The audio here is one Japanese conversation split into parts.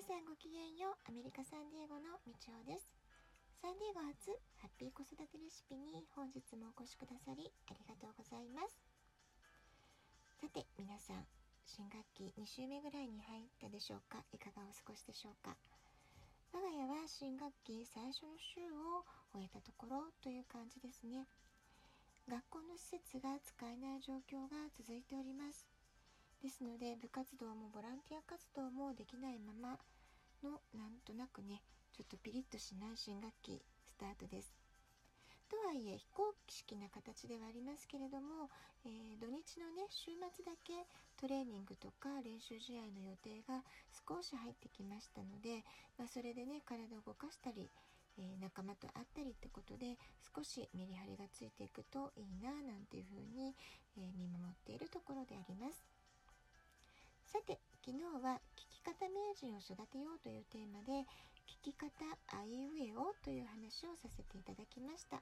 皆さんごきげんようアメリカサンディエゴのみちおです。サンディエゴ初ハッピー子育てレシピに本日もお越しくださりありがとうございます。さて皆さん新学期2週目ぐらいに入ったでしょうか？いかがお過ごしでしょうか？我が家は新学期最初の週を終えたところという感じですね。学校の施設が使えない状況が続いております。ですので部活動もボランティア活動もできないままのなんとなくねちょっとピリッとしない新学期スタートです。とはいえ非公式な形ではありますけれども、えー、土日のね週末だけトレーニングとか練習試合の予定が少し入ってきましたので、まあ、それでね体を動かしたり、えー、仲間と会ったりってことで少しメリハリがついていくといいななんていうふうに、えー、見守っているところであります。さて昨日は聞き方名人を育てようというテーマで聞き方あいうえおという話をさせていただきました。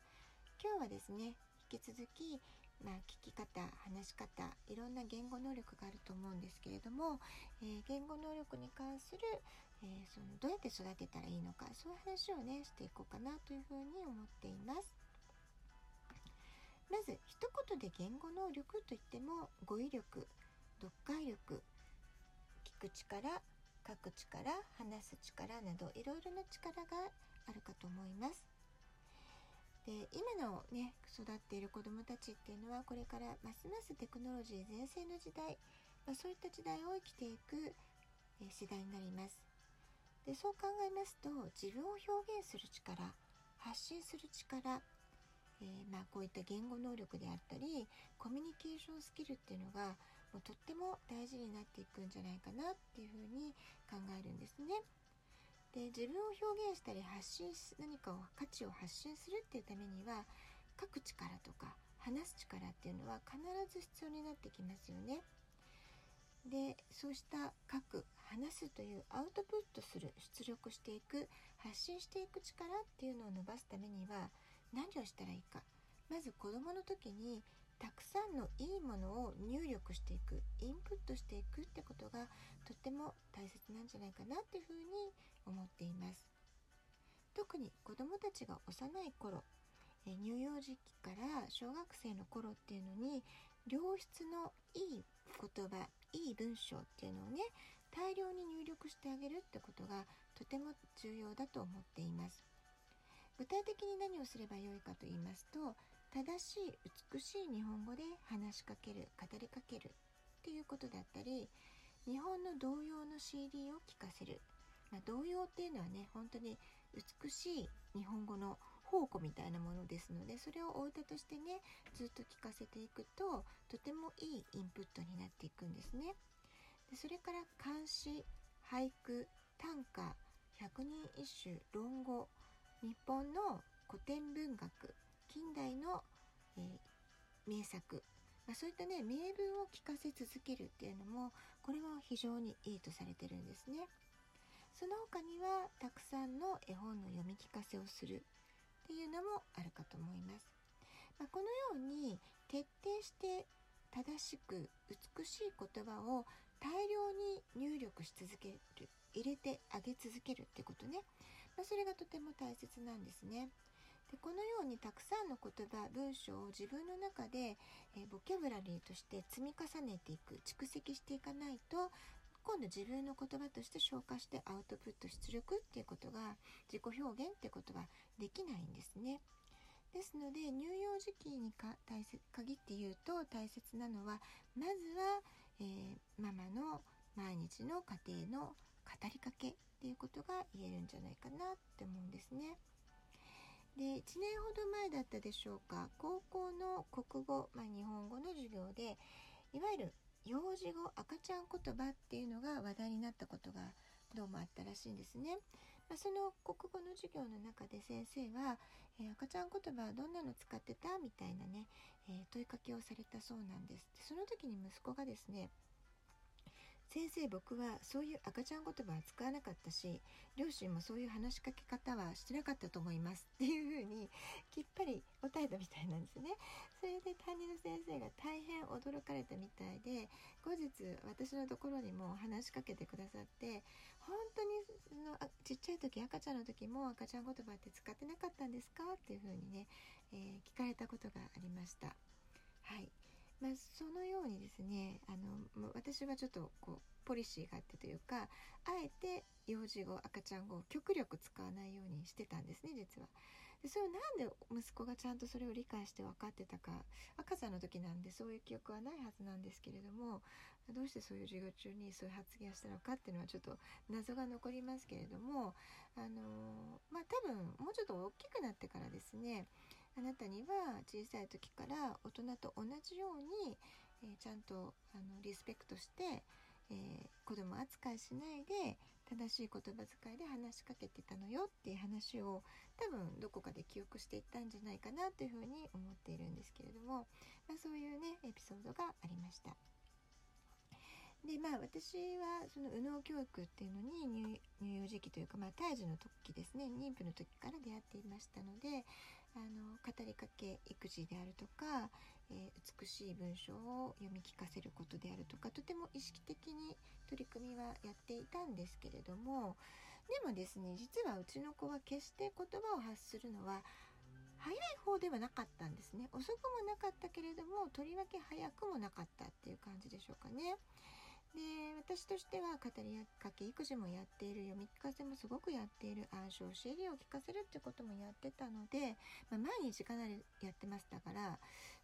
今日はですね引き続きまあ、聞き方話し方いろんな言語能力があると思うんですけれども、えー、言語能力に関する、えー、そのどうやって育てたらいいのかそういう話をねしていこうかなというふうに思っています。まず一言で言語能力といっても語彙力読解力聞く力書く力話す力などいろいろな力があるかと思います。で今のね育っている子どもたちっていうのはこれからますますテクノロジー全盛の時代、まあ、そういった時代を生きていく、え世代になります。でそう考えますと自分を表現する力発信する力えー、まあ、こういった言語能力であったりコミュニケーションスキルっていうのがとっても大事になっていくんじゃないかなっていうふうに考えるんですね。で自分を表現したり発信し何かを価値を発信するっていうためには書く力とか話す力っていうのは必ず必要になってきますよね。でそうした書く話すというアウトプットする出力していく発信していく力っていうのを伸ばすためには何をしたらいいかまず子どもの時にたくさんのいいものを入力していくインプットしていくってことがとっても大切なんじゃないかなっていうふうに思っています。特に子どもたちが幼い頃乳幼児期から小学生の頃っていうのに良質のいい言葉いい文章っていうのをね大量に入力してあげるってことがとても重要だと思っています。具体的に何をすればよいかと言いますと正しい美しい日本語で話しかける語りかけるっていうことだったり日本の童謡の CD を聴かせる、まあ、童謡っていうのはね本当に美しい日本語の宝庫みたいなものですのでそれをお歌としてねずっと聞かせていくととてもいいインプットになっていくんですね。でそれから漢詩俳句短歌百人一首論語日本の古典文学近代の、えー、名作、まあ、そういったね名文を聞かせ続けるっていうのもこれも非常にいいとされてるんですね。その他にはたくさんの絵本の読み聞かせをするっていうのもあるかと思います。まあ、このように徹底して正しく美しい言葉を大量に入力し続ける入れてあげ続けるってことね、まあ、それがとても大切なんですね。でこのようにたくさんの言葉文章を自分の中で、え、ボキャブラリーとして積み重ねていく蓄積していかないと今度自分の言葉として消化してアウトプット出力っていうことが自己表現ってことはできないんですね。ですので乳幼児期にか大切限って言うと大切なのはまずは、えー、ママの毎日の家庭の語りかけっていうことが言えるんじゃないかなって思うんですね。で1年ほど前だったでしょうか高校の国語、まあ、日本語の授業でいわゆる幼児語赤ちゃん言葉っていうのが話題になったことがどうもあったらしいんですね。まあ、その国語の授業の中で先生は、えー、赤ちゃん言葉はどんなの使ってた？みたいなね、えー、問いかけをされたそうなんです。でその時に息子がですね先生僕はそういう赤ちゃん言葉は使わなかったし両親もそういう話しかけ方はしてなかったと思います。っていうふうにきっぱり答えたみたいなんですね。それで担任の先生が大変驚かれたみたいで後日私のところにも話しかけてくださって本当にそのちっちゃい時赤ちゃんの時も赤ちゃん言葉って使ってなかったんですか？っていうふうにね、えー、聞かれたことがありました。はい。まあ、そのようにですねあの私はちょっとこうポリシーがあってというかあえて幼児語赤ちゃん語を極力使わないようにしてたんですね実は。でそれをなんで息子がちゃんとそれを理解して分かってたか赤ちゃんの時なんでそういう記憶はないはずなんですけれどもどうしてそういう授業中にそういう発言をしたのかっていうのはちょっと謎が残りますけれどもあのまあ多分もうちょっと大きくなってからですねあなたには小さい時から大人と同じように、えー、ちゃんとあのリスペクトして、えー、子供扱いしないで正しい言葉遣いで話しかけてたのよっていう話を多分どこかで記憶していったんじゃないかなというふうに思っているんですけれども、まあ、そういうねエピソードがありました。でまあ私はその右脳教育っていうのに乳幼児期というか、まあ、胎児の時ですね妊婦の時から出会っていましたのであの語りかけ育児であるとか、えー、美しい文章を読み聞かせることであるとかとても意識的に取り組みはやっていたんですけれどもでもですね実はうちの子は決して言葉を発するのは早い方ではなかったんですね遅くもなかったけれどもとりわけ早くもなかったっていう感じでしょうかね。で私としては語りかけ育児もやっている読み聞かせもすごくやっている暗唱教えるを聞かせるってこともやってたので、まあ、毎日かなりやってましたから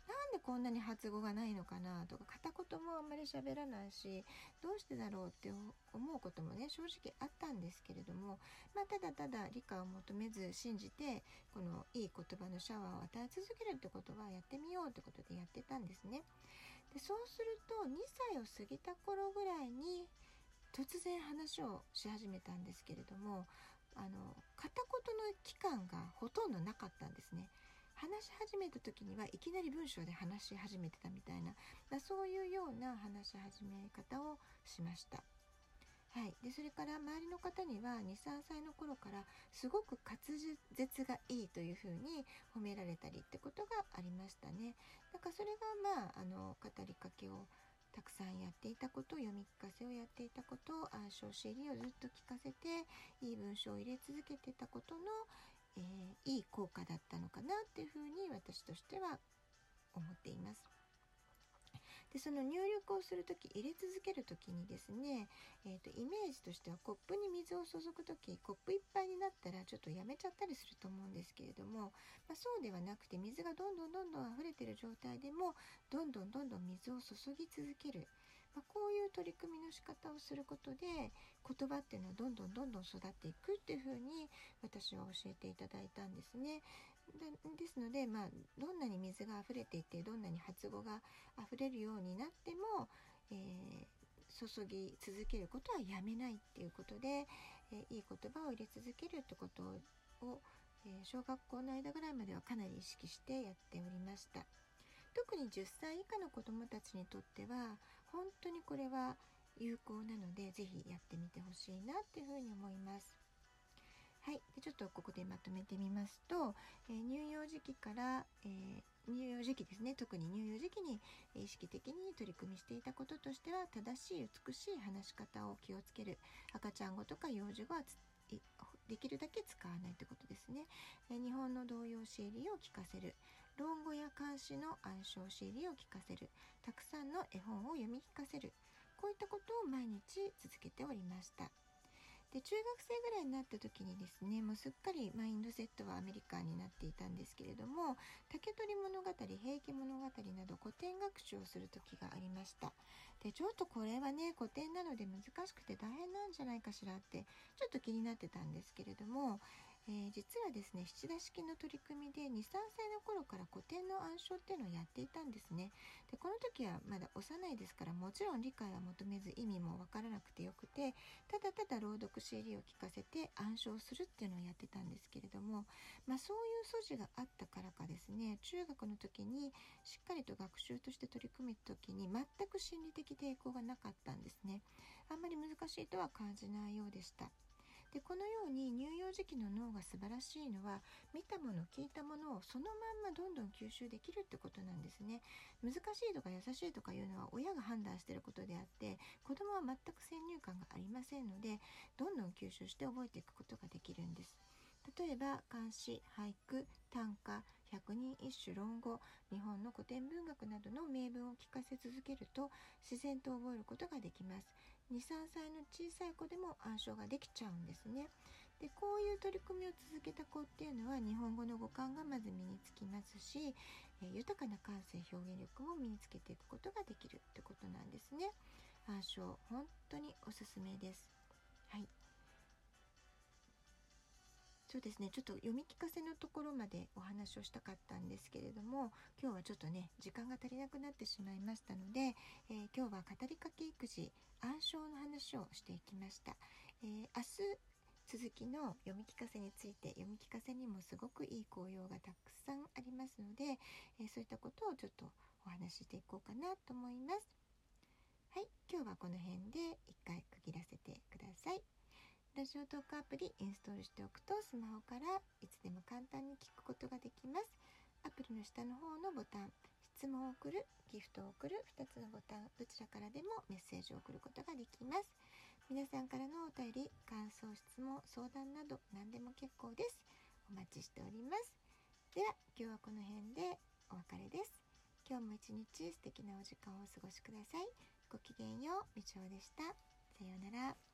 なんでこんなに発語がないのかなとか片言もあんまり喋らないしどうしてだろうって思うこともね正直あったんですけれども、まあ、ただただ理解を求めず信じてこのいい言葉のシャワーを与え続けるってことはやってみようってことでやってたんですね。でそうすると2歳を過ぎた頃ぐらいに突然話をし始めたんですけれどもあの片言の期間がほとんどなかったんですね。話し始めた時にはいきなり文章で話し始めてたみたいなそういうような話し始め方をしました。はい、でそれから周りの方には23歳の頃からすごく滑舌がいいというふうに褒められたりってことがありましたね。だからそれがまああの語りかけをたくさんやっていたこと読み聞かせをやっていたこと暗唱 CD をずっと聞かせていい文章を入れ続けてたことの、えー、いい効果だったのかなっていうふうに私としては思っています。でその入力をする時入れ続ける時にですね、えーと、イメージとしてはコップに水を注ぐ時コップいっぱいになったらちょっとやめちゃったりすると思うんですけれども、まあ、そうではなくて水がどんどんどんどん溢れてる状態でもどんどんどんどん水を注ぎ続ける。まあ、こういう取り組みの仕方をすることで言葉っていうのはどんどんどんどん育っていくっていうふうに私は教えていただいたんですね。でですので、まあ、どんなに水が溢れていてどんなに発語が溢れるようになっても、えー、注ぎ続けることはやめないっていうことで、えー、いい言葉を入れ続けるってことを、えー、小学校の間ぐらいまではかなり意識してやっておりました。特に10歳以下の子どもたちにとっては本当にこれは有効なので是非やってみてほしいなっていうふうに思います。はい、でちょっとここでまとめてみますと、えー、乳幼児期から、えー、乳幼児期ですね。特に乳幼児期に意識的に取り組みしていたこととしては正しい美しい話し方を気をつける。赤ちゃん語とか幼児語はできるだけ使わないということですね、え、日本の童謡シーリーを聞かせる。論語や漢詩の暗唱シーリーを聞かせる。たくさんの絵本を読み聞かせる。こういったことを毎日続けておりました。で中学生ぐらいになった時にですねもうすっかりマインドセットはアメリカンになっていたんですけれども竹取物語平家物語など古典学習をする時がありました。でちょっとこれはね古典なので難しくて大変なんじゃないかしらってちょっと気になってたんですけれども、えー、実はですね七田式の取り組みで23歳の頃から古典の暗唱っていうのをやっていたんですね。でこの時はまだ幼いですからもちろん理解は求めず意味も分からなくてよくてただただ朗読 CD を聞かせて暗唱するっていうのをやってたんですけれども、まあ、そういう素地があったからかですね中学の時にしっかりと学習として取り組む時に全く心理的抵抗がなかったんですね。あんまり難しいとは感じないようでした。でこのように乳幼児期の脳が素晴らしいのは見たもの聞いたものをそのまんまどんどん吸収できるってことなんですね。難しいとか優しいとかいうのは親が判断してることであって子供は全く先入観がありませんのでどんどん吸収して覚えていくことができるんです。例えば漢詩俳句短歌百人一首論語日本の古典文学などの名文を聞かせ続けると自然と覚えることができます。23歳の小さい子でも暗唱ができちゃうんですね。でこういう取り組みを続けた子っていうのは日本語の語感がまず身につきますし、えー、豊かな感性表現力も身につけていくことができるってことなんですね。暗唱本当におすすめです。そうですね。ちょっと読み聞かせのところまでお話をしたかったんですけれども今日はちょっとね時間が足りなくなってしまいましたので、えー、今日は語りかけ育児暗唱の話をしていきました、えー、明日続きの読み聞かせについて読み聞かせにもすごくいい効用がたくさんありますので、えー、そういったことをちょっとお話ししていこうかなと思います。はい。今日はこの辺で一回区切らせてください。ラジオトークアプリインストールしておくとスマホからいつでも簡単に聞くことができます。アプリの下の方のボタン、質問を送る、ギフトを送る2つのボタン、どちらからでもメッセージを送ることができます。皆さんからのお便り、感想、質問、相談など何でも結構です。お待ちしております。では、今日はこの辺でお別れです。今日も一日素敵なお時間をお過ごしください。ごきげんよう、みちおでした。さようなら。